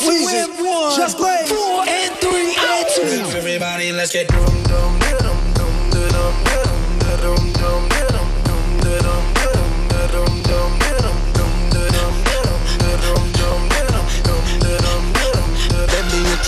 Weezy, just play. Four and three and two. Everybody, let's get dum dum dum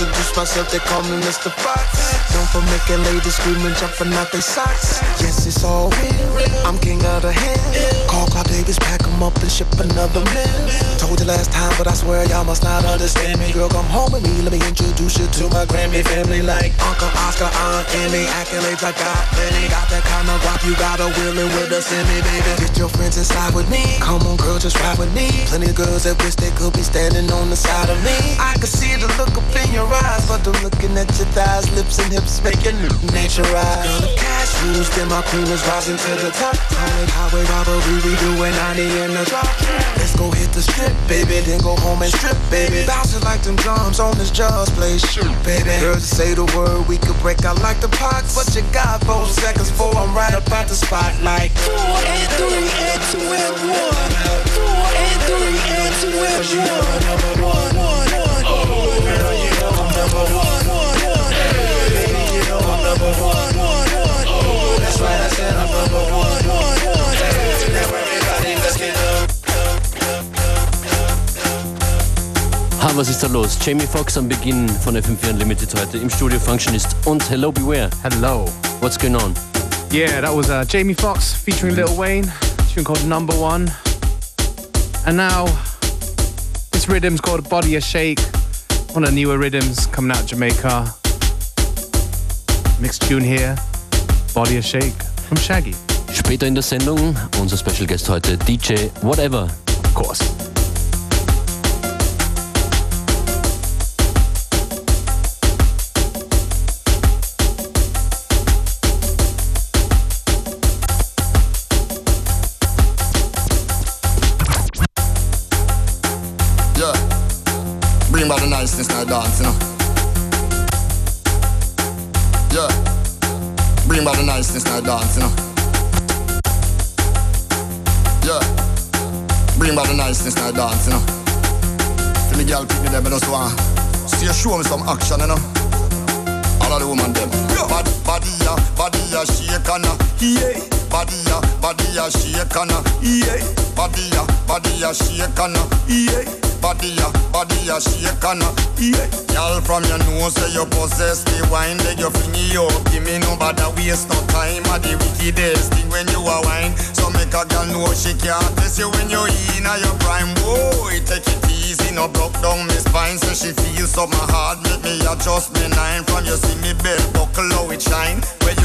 introduce myself, they call me Mr. Fox. Known for making ladies scream and jumping out their socks. Yes, it's all real. I'm king of the hill. Call Clive Davis, pack 'em up and ship another mill. Told you last time, but I swear y'all must not understand me. Girl, come home with me, let me introduce you to my Grammy family. Like Uncle Oscar, Aunt Emmy, accolades I got plenty. Got that kind of rock, you got a willing with a semi, baby. Get your friends inside with me. Come on, girl, just ride with me. Plenty of girls that wish they could be standing on the side of me. I can see the look up in your eyes, but I'm looking at your thighs, lips, and hips making nature rise. Girl, the cash rules, then my queen is rising to the top. Call highway robbery, we doing 90 in the drop. Let's go hit the strip, baby, then go home and strip, baby. Bounce it like them drums on this just play shoot, baby. Girl, just say the word, we could break out like the pots. But you got four seconds before I'm right up at the spotlight. Four and three and two and one. Four and three and two and one. One, one, one. Girl, you know I'm number one. Baby, you know I'm number one. That's right, I said I'm number one. Now everybody, let's get up. Ha, was ist da los? Jamie Foxx am Beginn von FM4 Unlimited heute im Studio Functionist und Hello Beware. Hello. What's going on? Yeah, that was uh, Jamie Foxx featuring Lil Wayne, a tune called Number One. And now, this rhythm's called Body a Shake, one of the newer rhythms coming out of Jamaica. Mixed tune here, Body a Shake from Shaggy, Später in der Sendung unser Special Guest heute DJ Whatever. of course. Dance, you know. Yeah. Bring back the niceness the dance, you know. Yeah. Bring back the niceness the dance, you know. To me girl pick me them, I just want see you show me some action, you know. All of the woman them. Bad, body ya, body ya, shake and yeah. Body ya, body ya, shake and yeah. Body ya, body ya, shake and yeah. Body ya, body ya, shake and yeah. Girl from your nose say you possess the wine, leg your finger up. Give me no bother waste no time. At the wickedest thing when you a wine. So make a girl know she can't test you when you in a your prime. Boy, take it easy, no broke down me spine. So she feels up my heart, make me adjust me nine. From you see me belt buckle how it shine.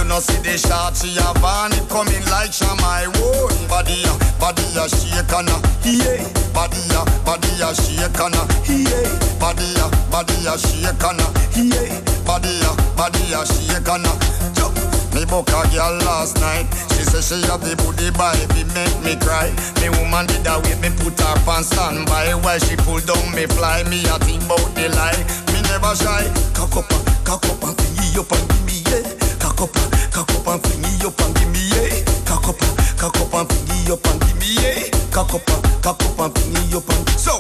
No see the shot, she have on it coming like Shamai. Whoa, body ya, body ya, shake and a, yeah. Body ya, body ya, shake and a, yeah. Body ya, body ya, shake and a, yeah. Body ya, body ya, shake and a, jump. Me book a girl last night. She say she have the booty it make me cry. Me woman did that way, me put her on standby while she pull down me fly. Me a think about the lie. Me never shy. Cock up, cock up and fling up and give me yeah. Cock up, up and give me yeah. Cock up, cock up and fling up and give me yeah. Cock up, cock up and fling up and so.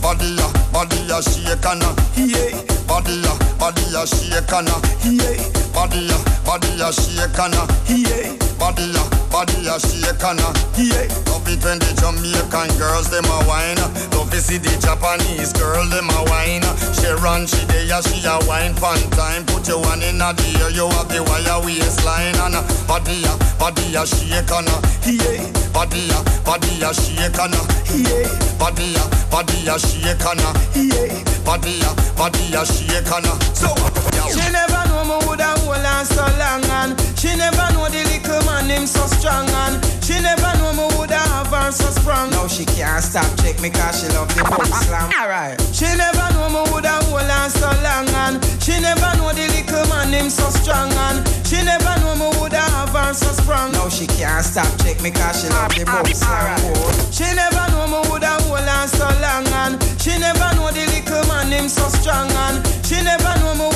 Body ya, body ya shake and yeah. Body ya, body ya shake and a, yeah. Body ya, body ya shake and a, yeah. Body ya, body ya shake and a, yeah. Love it when the Jamaican girls them a wine. Love to see the Japanese girl them a wine. She run, she dey ya, she a wine fun time. Put your one in a the you have the wire waistline and a body ya, body ya shake and a, yeah. Body ya, body ya shake and a, yeah. Body ya, body ya shake and a, yeah. Body ya, body ya shake and a. So, She never know me woulda hold on so long and She never know the little man him so strong and She never know me woulda have her so strong. Now she can't stop check me cause she love the boom slam. Alright. She never know me woulda hold on so long and She never know the little man him so strong and She never so strong Now she can't stop check me cause she love the boom slam boy. She never know me woulda hold on so long and She never know the little man him so strong and She never know me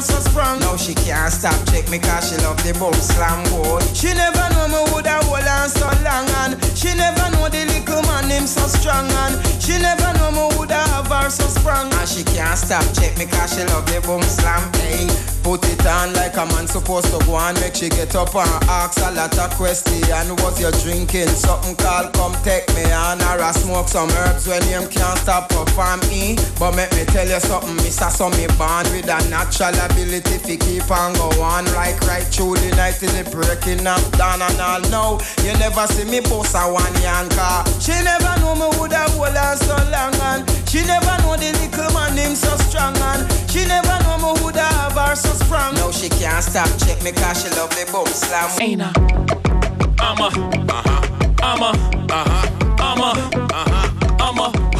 have so strong Now she can't stop check me cause she love the boom slam boy. She never know me woulda hold on so long and She never know the little man him so strong and She never know me woulda have her so sprung. And she can't stop check me cause she love the boom slam. Hey, put it on like a man supposed to go on. Make she get up and ask a lot of questions. Was you drinking something called come take me on? Or I smoke some herbs when you can't stop perform me. But make me tell you something, Mr. So me born with a natural ability to keep on go on. Like right through the night till the breaking up down and all. No, you never see me boss a one yanka. She never know me would have hold on so long and she never know the little man him so strong and she never know me would have her so strong. No, she can't stop check me cause she love the boom slam. Ain't I? I'm a, uh-huh. I'm a, uh-huh. I'm a, uh-huh.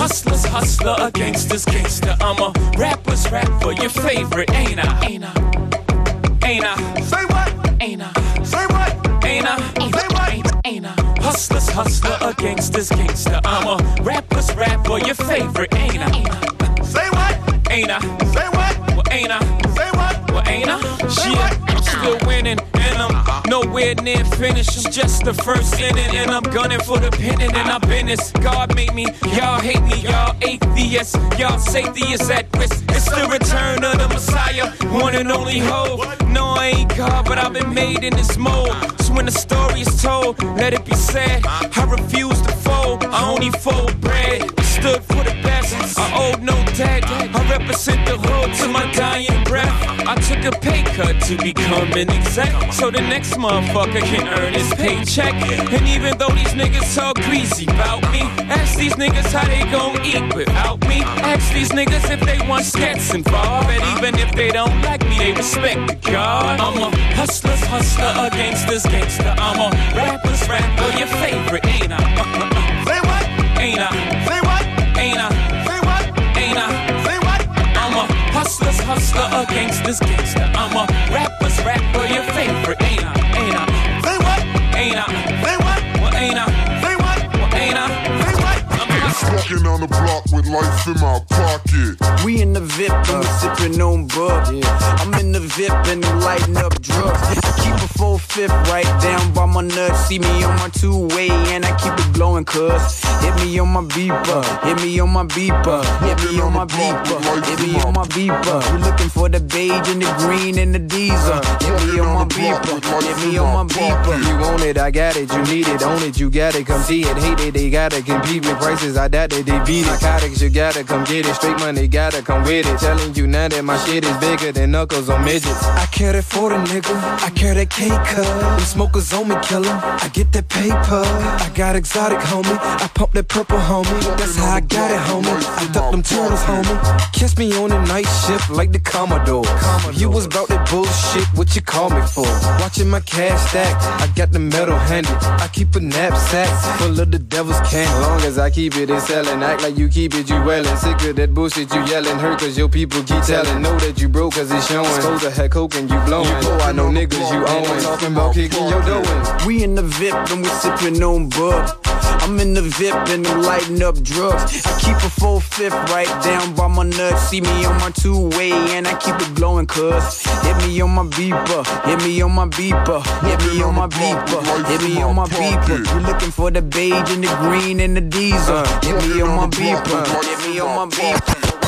Hustler's hustler, a gangster's gangster. I'm a rapper's rapper, for your favorite, ain't I? Ain't I? Ain't I? Say what? Ain't I? Say what? Ain't I? Say what? Ain't, ain't I? Hustler's hustler, a gangster's gangster. I'm a rapper's rapper, your favorite, ain't I? Say what? Ain't I? Say what? Well, ain't I? Say what? Well, ain't I? Shit. Still winning, and I'm nowhere near finished. It's just the first inning, and I'm gunning for the pennant, and I've been this. God made me, y'all hate me, y'all atheists, y'all safety is at risk. It's the return of the Messiah, one and only hope. No, I ain't God, but I've been made in this mold. So when the story is told, let it be said. I refuse to fold, I only fold bread. I stood for the best, I owed no debt. I represent the hood to my dying breath. I took a pay cut to become an exec, so the next motherfucker can earn his paycheck. And even though these niggas talk greasy about me, ask these niggas how they gon' eat without me. Ask these niggas if they want skets involved, and even if they don't like me, they respect the God. I'm a hustler's hustler, a gangster's gangster. I'm a rapper's rapper, your favorite, ain't I? What? Ain't I? Say what? Ain't I? Hustler, a gangster's gangster. I'm a rapper's rapper, your favorite, ain't I? Ain't I? Say what? Ain't I? Say what? Well, ain't I? Say what? Well, ain't I? Say what? I'm. Walking on the block with life in my pocket. We in the VIP and we sipping on bub. I'm in the VIP and I'm lighting up drugs. Keep a full fifth right down by my nuts. See me on my two way and I keep it glowing, cuz. Hit me on my beeper, hit me on my beeper, hit me on my beeper, hit me on my beeper. You looking for the beige and the green and the diesel. Hit me on my beeper, hit me on my beeper. You want it, I got it. You need it, own it, you got it. Come see it, hate it, they gotta compete with prices. I doubt that they beat it. Narcotics, you gotta come get it. Straight money, gotta come with it. Telling you now that my shit is bigger than knuckles on midgets. I care that for the nigga, I care that cake cut. Them smokers on me, kill 'em. I get that paper. I got exotic, homie. I pump that purple, homie. That's how I got it, homie. I duck them turtles, homie. Kiss me on the night shift like the Commodore. You was about that bullshit, what you call me for? Watching my cash stack, I got the metal handed. I keep a knapsack full of the devil's candy. Long as I keep it, it's selling. Act like you keep it, you wellin'. Sick of that bullshit, you yelling. Hurt cause your people keep telling. Know that you broke cause it's showing. Supposed to have coke and you blowing. You know I know niggas you own. Talking about kicking your dough in. We in the VIP and we sipping on bub. I'm in the VIP and I'm lighting up drugs. I keep a full fifth right down by my nuts. See me on my two way and I keep it glowing, cuz. Hit me on my beeper, hit me on my beeper, hit me on my beeper, hit me on my beeper. You looking for the beige and the green and the diesel. Uh, hit me on my beeper, hit me on my beeper.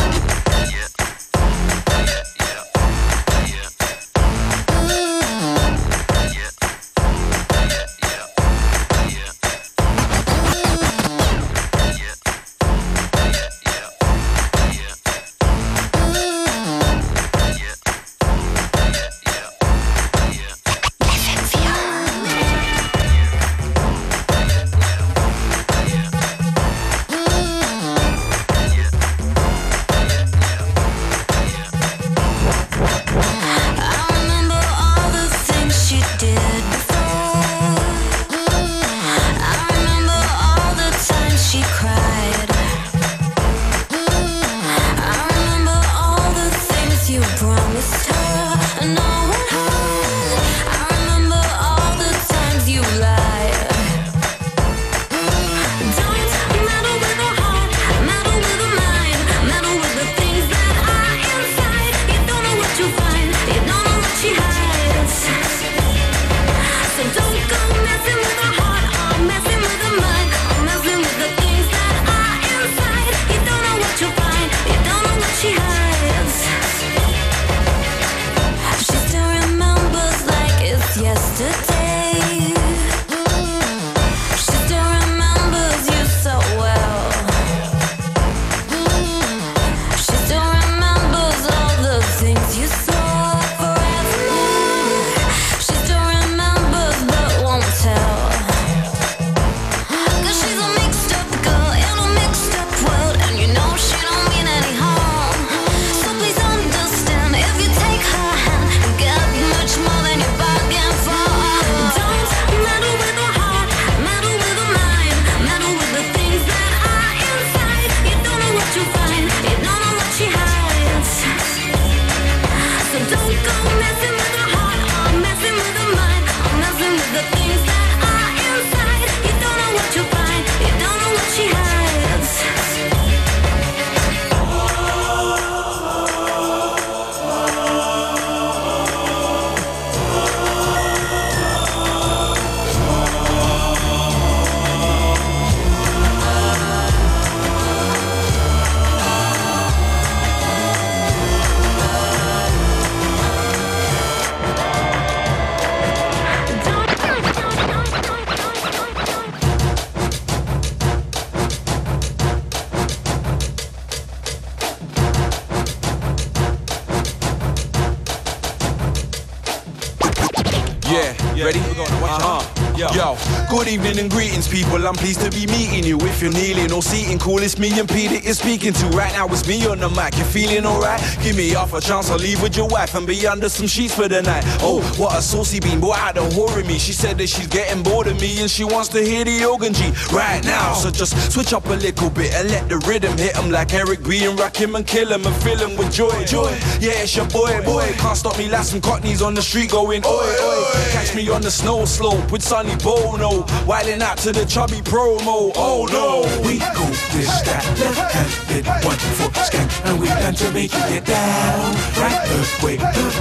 Pleased to be meeting you. If you're kneeling or seating, cool, it's me and Pete that you're speaking to. Right now, it's me on the mic. You feeling alright? Give me half a chance, I'll leave with your wife and be under some sheets for the night. Oh, what a saucy bean, boy, I don't in me. She said that she's getting bored of me and she wants to hear the organ G right now. So just switch up a little bit and let the rhythm hit him like Eric B and rock him and kill him and fill him with joy. Joy, yeah, it's your boy, boy. Can't stop me, like some cockneys on the street going, oi, oi. Catch me on the snow slope with Sonny Bono, wilding out to the chubby promo. Oh no, We go this, that, left-handed, one foot skank, and we plan to make you get down. Right earthquake,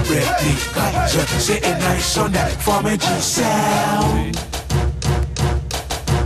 replica, sitting nice on that farmer G sound.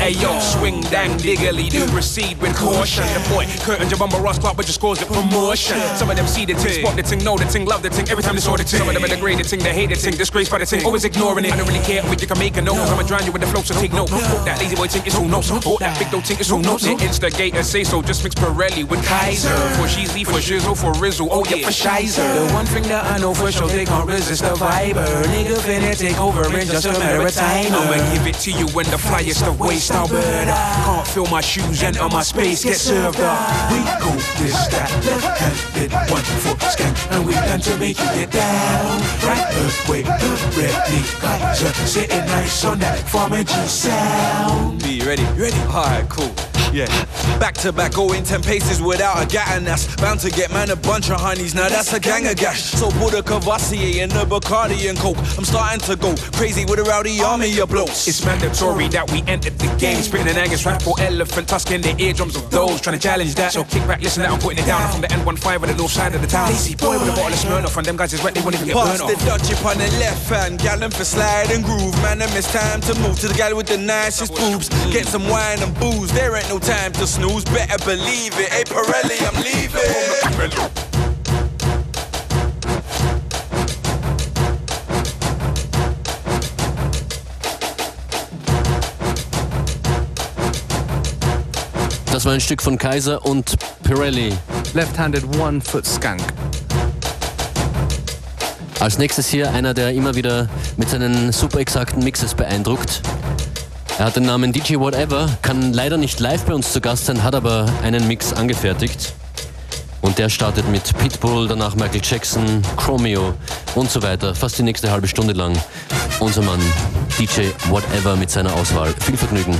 Hey yo, swing dang diggly do proceed with caution. The boy Curtin Jabamba Ross Clark, but just scores it promotion. Some of them see the ting, spot the ting, know the ting, love the ting. Every time they saw the ting, some of them are degrade the ting, they hate the ting, disgrace by the ting, always ignoring it. I don't really care what you can make a note. I'ma drown you with the flow, so take note. That lazy boy think it's who knows. Hope that big dope think it's who knows. The instigator say so, just mix Pirelli with Kaiser. For Sheezy, for Shizzle, for Rizzle, oh, oh yeah, for Shizer. The one thing that I know for sure, they can't resist the vibe. Nigga finna take over in just a matter of time. I'ma give it to you when the flyest the waist Burn Can't feel my shoes, enter my space, get served up. We go this, that, left-handed, one foot skank, and we plan to make you get down. Right earthquake, replica, sitting nice on that farmer G sound. Be ready? Ready? Alright, cool. Yeah. Back to back, going 10 paces without a gat, and that's bound to get man a bunch of honeys. Now that's a gang of gash. So put a Courvoisier in the Bacardi and Coke. I'm starting to go crazy with a rowdy army of blokes. It's mandatory that we entered the game. Spitting an Angus rap for elephant tusk in the eardrums of those trying to challenge that. So kick back, listen that I'm putting it down. I'm from the N15 on the north side of the town. Lazy boy with a bottle of Smirnoff, and them guys is wet, they won't even get Pass the. Dutch up on the left hand, gallon for slide and groove. Man, I miss time to move to the guy with the nicest boobs. Get some wine and booze, there ain't no time to snooze. Better believe it. Hey, Pirelli, I'm leaving. Das war ein Stück von Kaiser und Pirelli. Left-handed one foot skank. Als nächstes hier einer, der immer wieder mit seinen super exakten Mixes beeindruckt. Er hat den Namen DJ Whatever, kann leider nicht live bei uns zu Gast sein, hat aber einen Mix angefertigt. Und der startet mit Pitbull, danach Michael Jackson, Chromeo und so weiter. Fast die nächste halbe Stunde lang. Unser Mann DJ Whatever mit seiner Auswahl. Viel Vergnügen.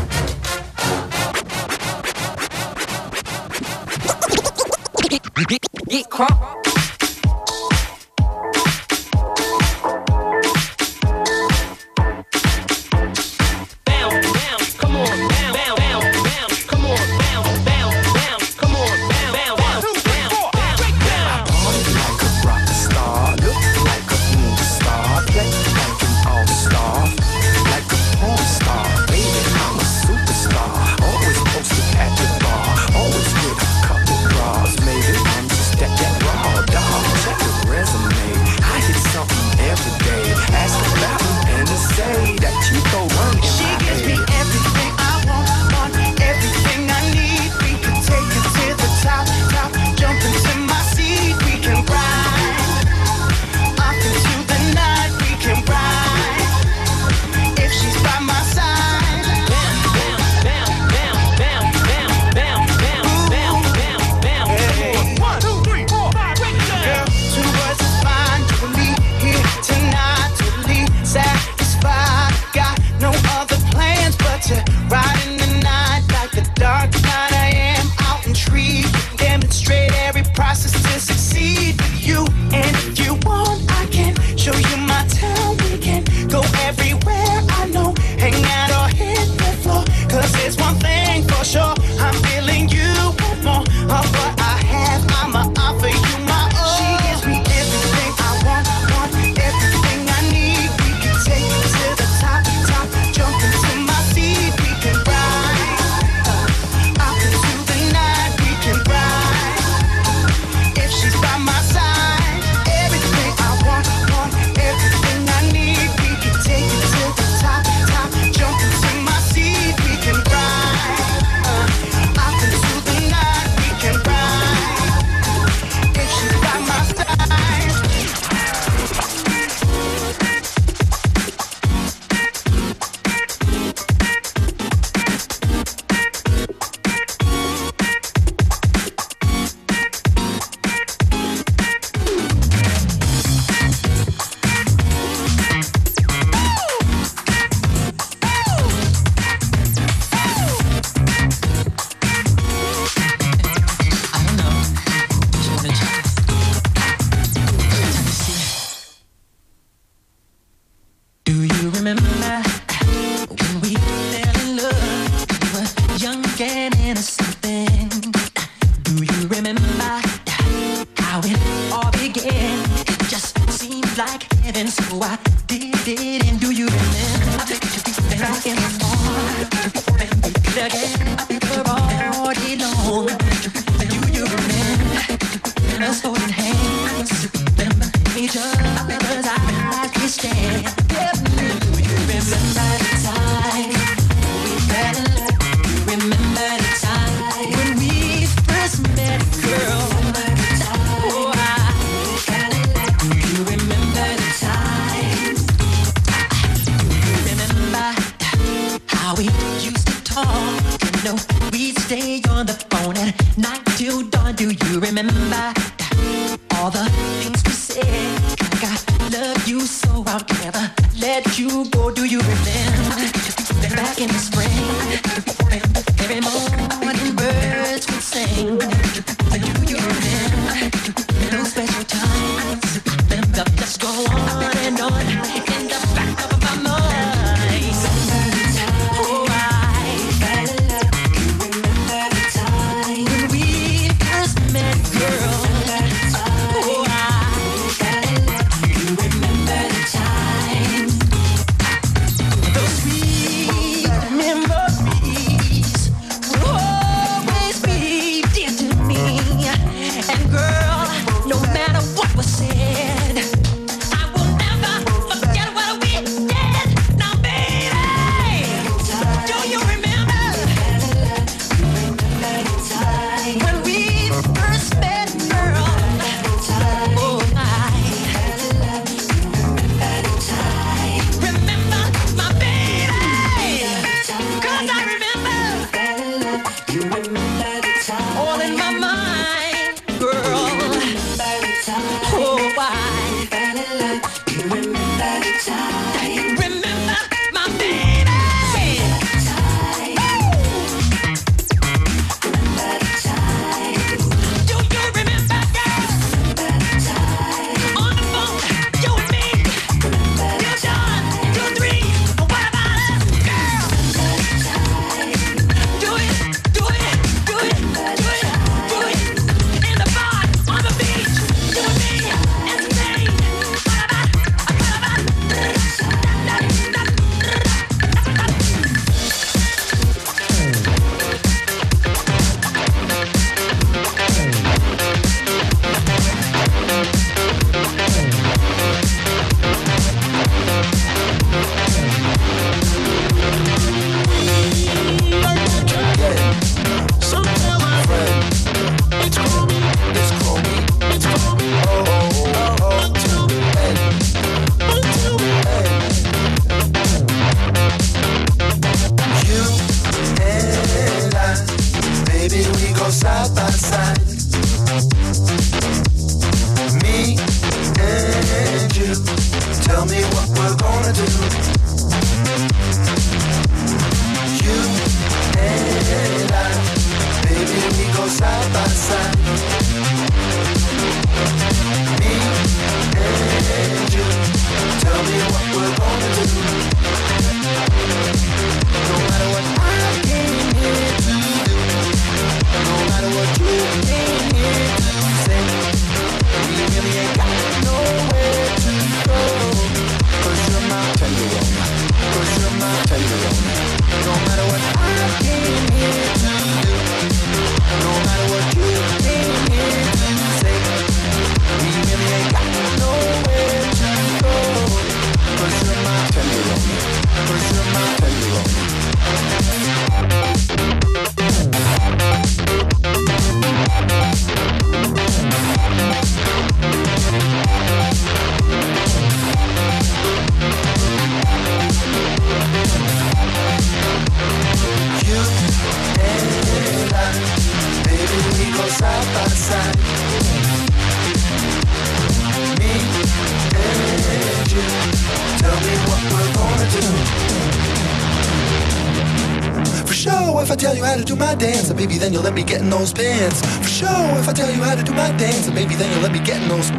those pants. For sure, if I tell you how to do my dance, and maybe then you'll let me get in those.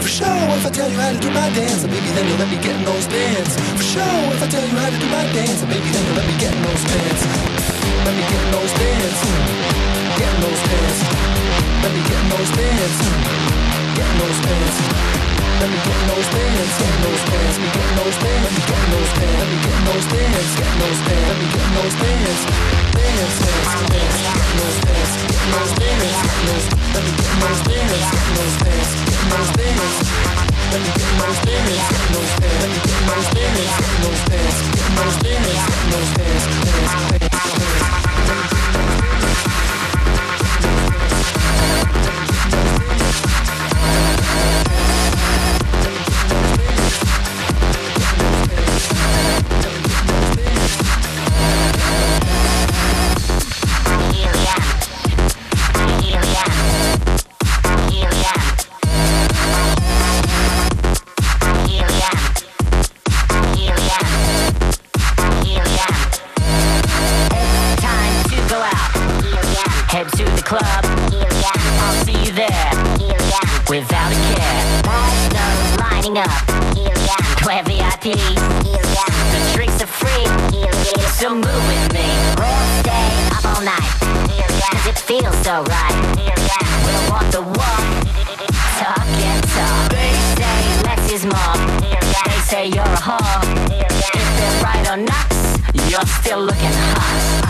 For sure, if I tell you how to do my dance, and maybe then you'll let me get in those pants. For sure, if I tell you how to do my dance, and maybe then you'll let me get in those pants. Let me get in those pants. Get in those pants. Let me get in those pants. Get in those pants. Let me get those bands, get those bands, me get those bands, get those bands, let me get those bands, get those bands, let me get those bands, bands, bands, bands, get those bands, get those bands, get those, let me get those bands, get those bands, get those bands. Let me get those bands, get those bands, let me get those bands, get those bands, get those bands, get those bands, bands, bands, The drinks are free. So move with me. We'll stay up all night. It feels so right. We'll walk the walk. Talk and talk. They say less is more. They say you're a whore. If they're right or not, you're still looking hot.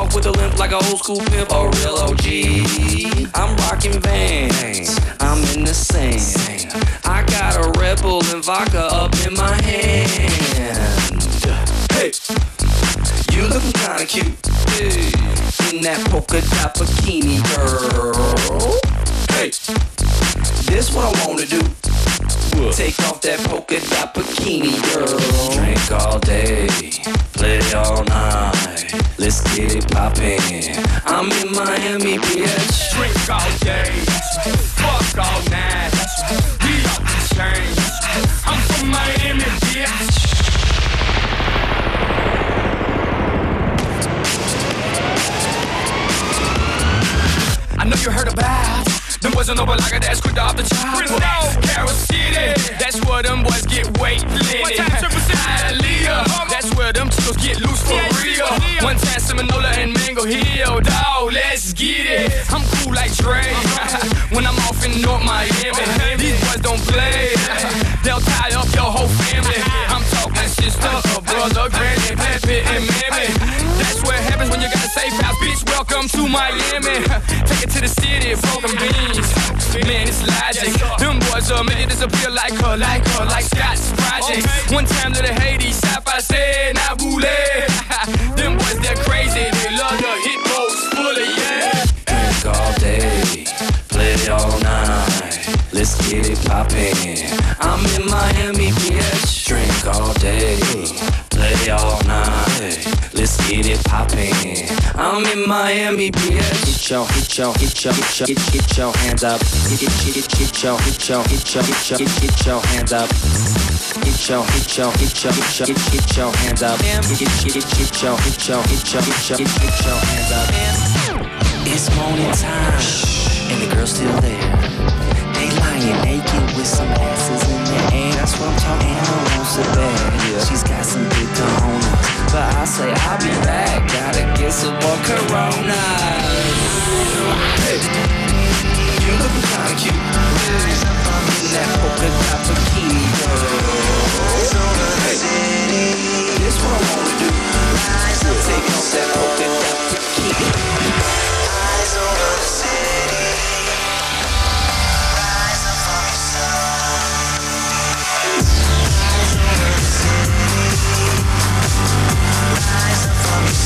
Walk with a limp like a old school pimp, a real OG. I'm rocking vans, I'm in the sand. I got a Red Bull and vodka up in my hand. Hey, you looking kinda cute. Hey, in that polka dot bikini, girl. Hey, this what I wanna do. Take off that polka dot bikini, girl. Drink all day, play all night. Let's get it poppin'. I'm in Miami, bitch. Drink all day, fuck all night. We out the chain. I'm from Miami, bitch. I know you heard about them boys on over like a that's quick off the chop. Carol City, that's where them boys get weight lit. Hialeah, that's where them chicos get loose for real. One time Seminola and Mango Hill, dawg, let's get it. I'm cool like Dre when I'm off in North Miami. These boys don't play, they'll tie up your whole family. I'm talking sister, brother, granny, pappy, and mammy. Welcome to Miami. Take it to the city, broken beans. Man, it's logic. Them boys are make it disappear like her, like her, like Scott's project. One time to the Haiti, Sapphire said, Nabule. Them boys, they're crazy. They love the hit boats full of yeah. Drink all day, play all night. Let's get it poppin'. I'm in Miami, bitch. Drink all day, play all night. Let's get it poppin'. I'm in Miami, bitch. Get your, get your, get your, get your, get, get your hands up. Get, get, get, get your, get your, get your, get your, get, get your hands up. Get your, get your, get your, get your, get, get your hands up. Get, get, get, get your, get your, get your, get your, get, get your hands up. It's morning time, and the girl's still there. They lying naked with some asses in their. That's what I'm talking. Anna wants it bad. She's got some big cojones, but I say I'll be back. Gotta get some more Corona. Hey, you looking kinda cute. In that polka dot bikini. Hey, this what I wanna do. Take off that polka dot bikini.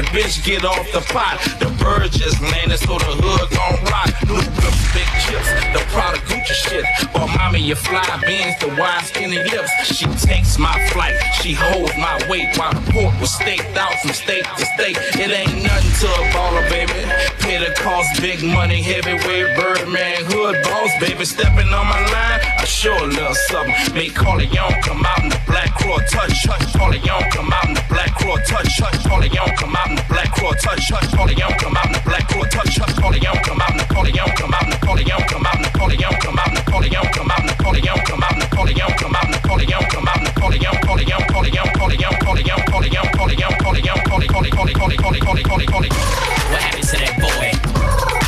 the bitch get off the pot. The bird just landed, so the hood gon' rock. New big chips, the product Gucci shit. But mommy, you fly beans, the wide between the lips. She takes my flight, she holds my weight while pork port was staked out from state to state. It ain't nothing to a baller, baby. Pay the cost, big money, heavyweight, birdman, hood boss, baby. Stepping on my line, I sure love something. Make Corleone come out in the black claw touch, touch. Corleone come out in the black claw touch, touch. Corleone come out in the black claw touch, touch. Corleone come out in the black claw touch, touch. Corleone come out in the Corleone come out in the Corleone come out in the Corleone come out in the Corleone come out in the Corleone come out in the Corleone come out come out what happened to that boy?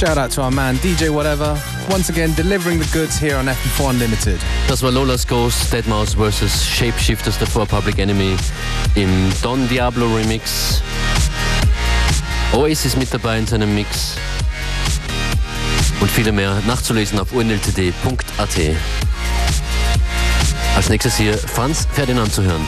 Shout out to our man DJ Whatever. Once again, delivering the goods here on FM4 Unlimited. Das war Lola's Ghost, Dead Mouse vs. Shapeshifters davor Public Enemy im Don Diablo Remix. Oasis mit dabei in seinem Mix. Und viele mehr nachzulesen auf unltd.at. Als nächstes hier Franz Ferdinand zu hören.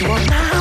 you want now.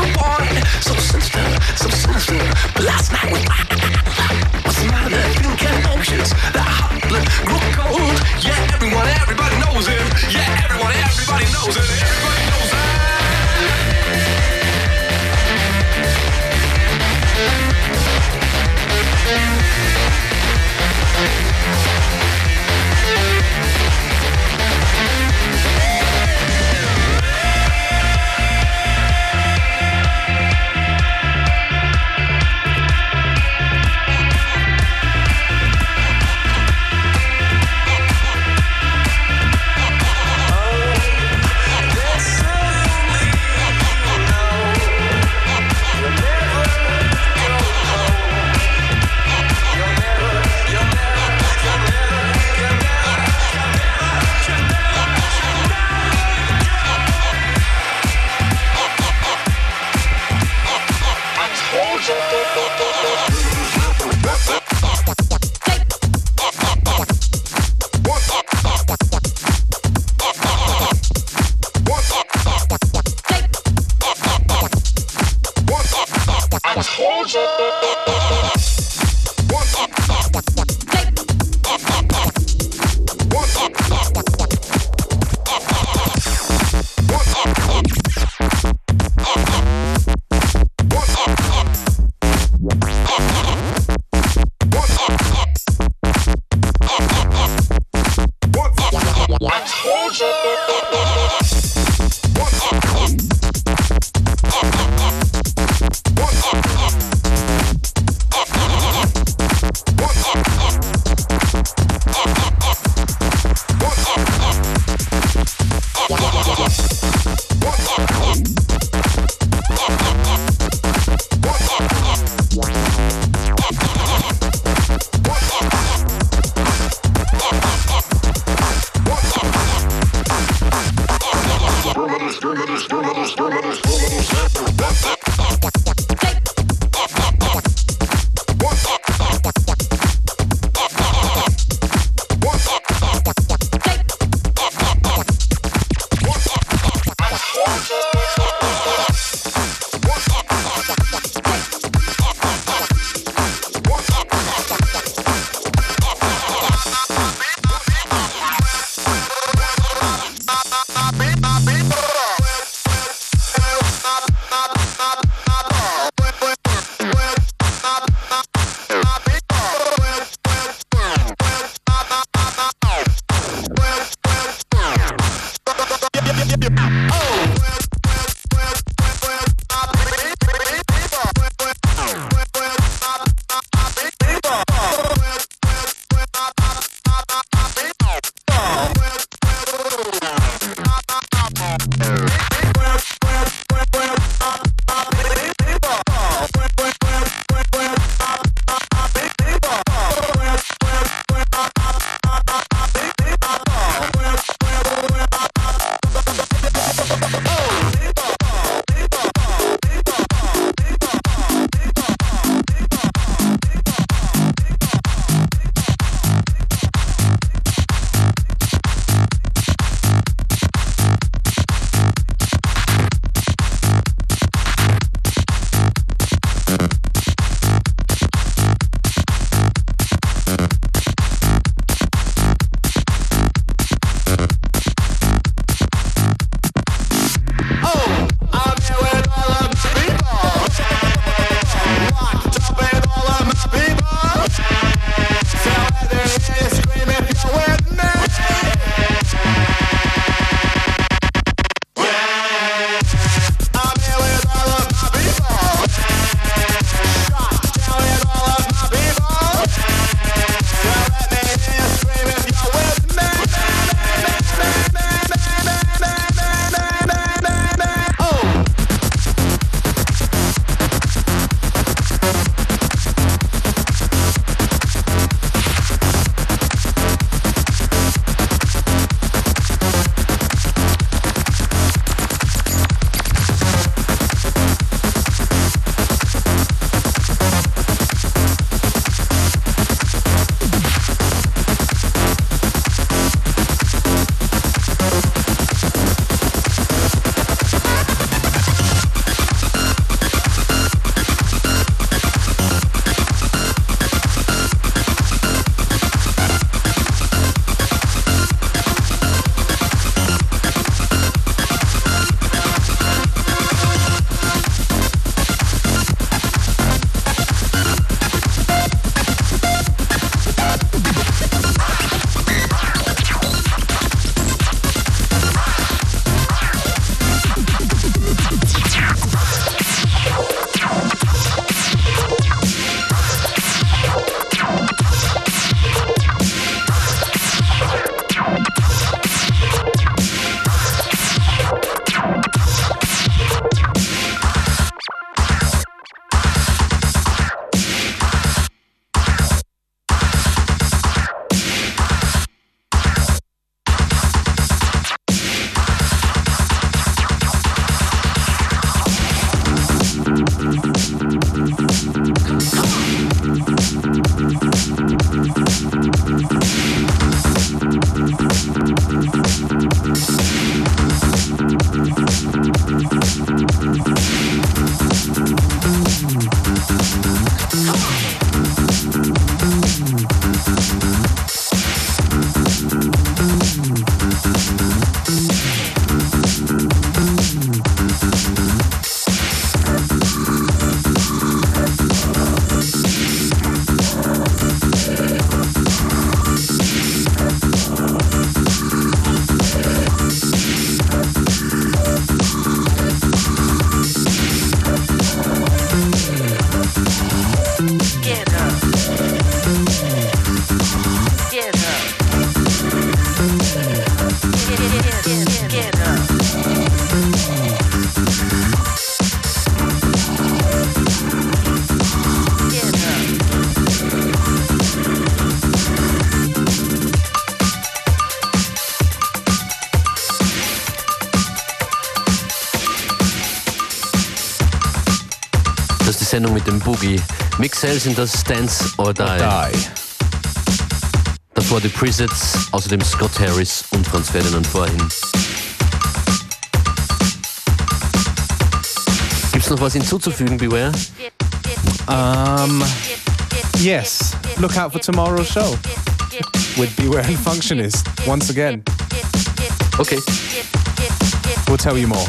Boogie. Mix Sales in das Dance or Die. Davor die Presets, außerdem Scott Harris und Franz Ferdinand vorhin. Gibt's noch was hinzuzufügen, Beware? Um, yes. Look out for tomorrow's show with Beware and Functionist once again. Okay. We'll tell you more.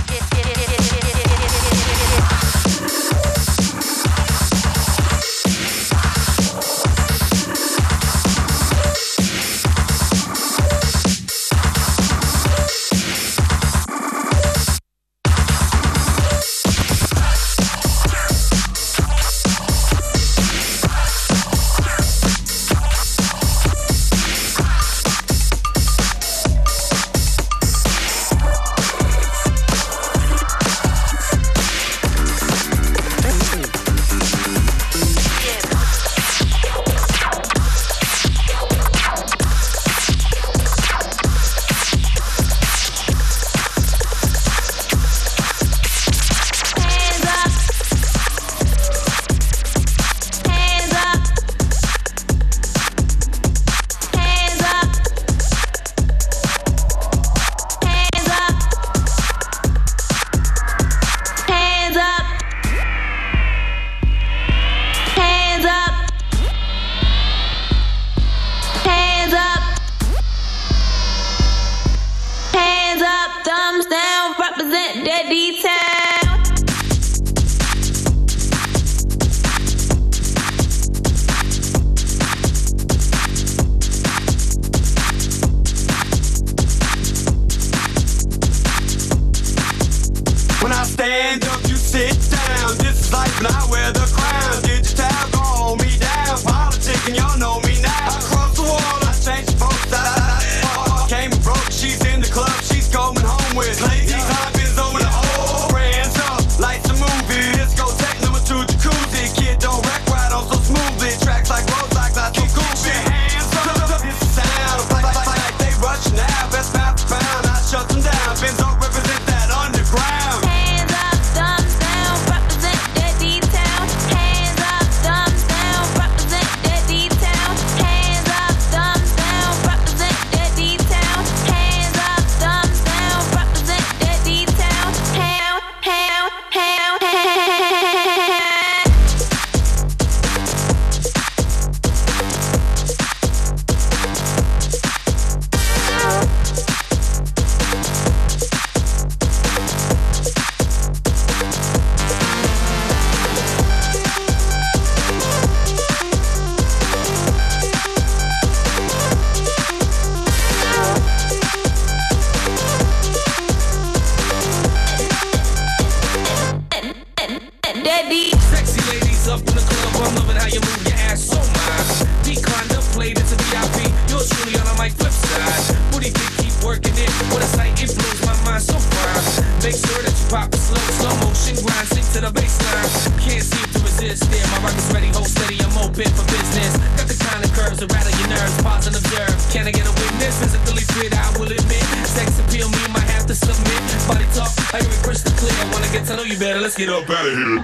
Represent that slow, motion grind, sink to the baseline. Can't seem to resist it. My rock is ready, hold steady, I'm open for business. Got the kind of curves that rattle your nerves, pause and observe. Can I get a witness? Physically fit, I will admit. Sex appeal, me might have to submit. Body talk, I hear it crystal clear. Wanna get to know you better, let's get up out of here.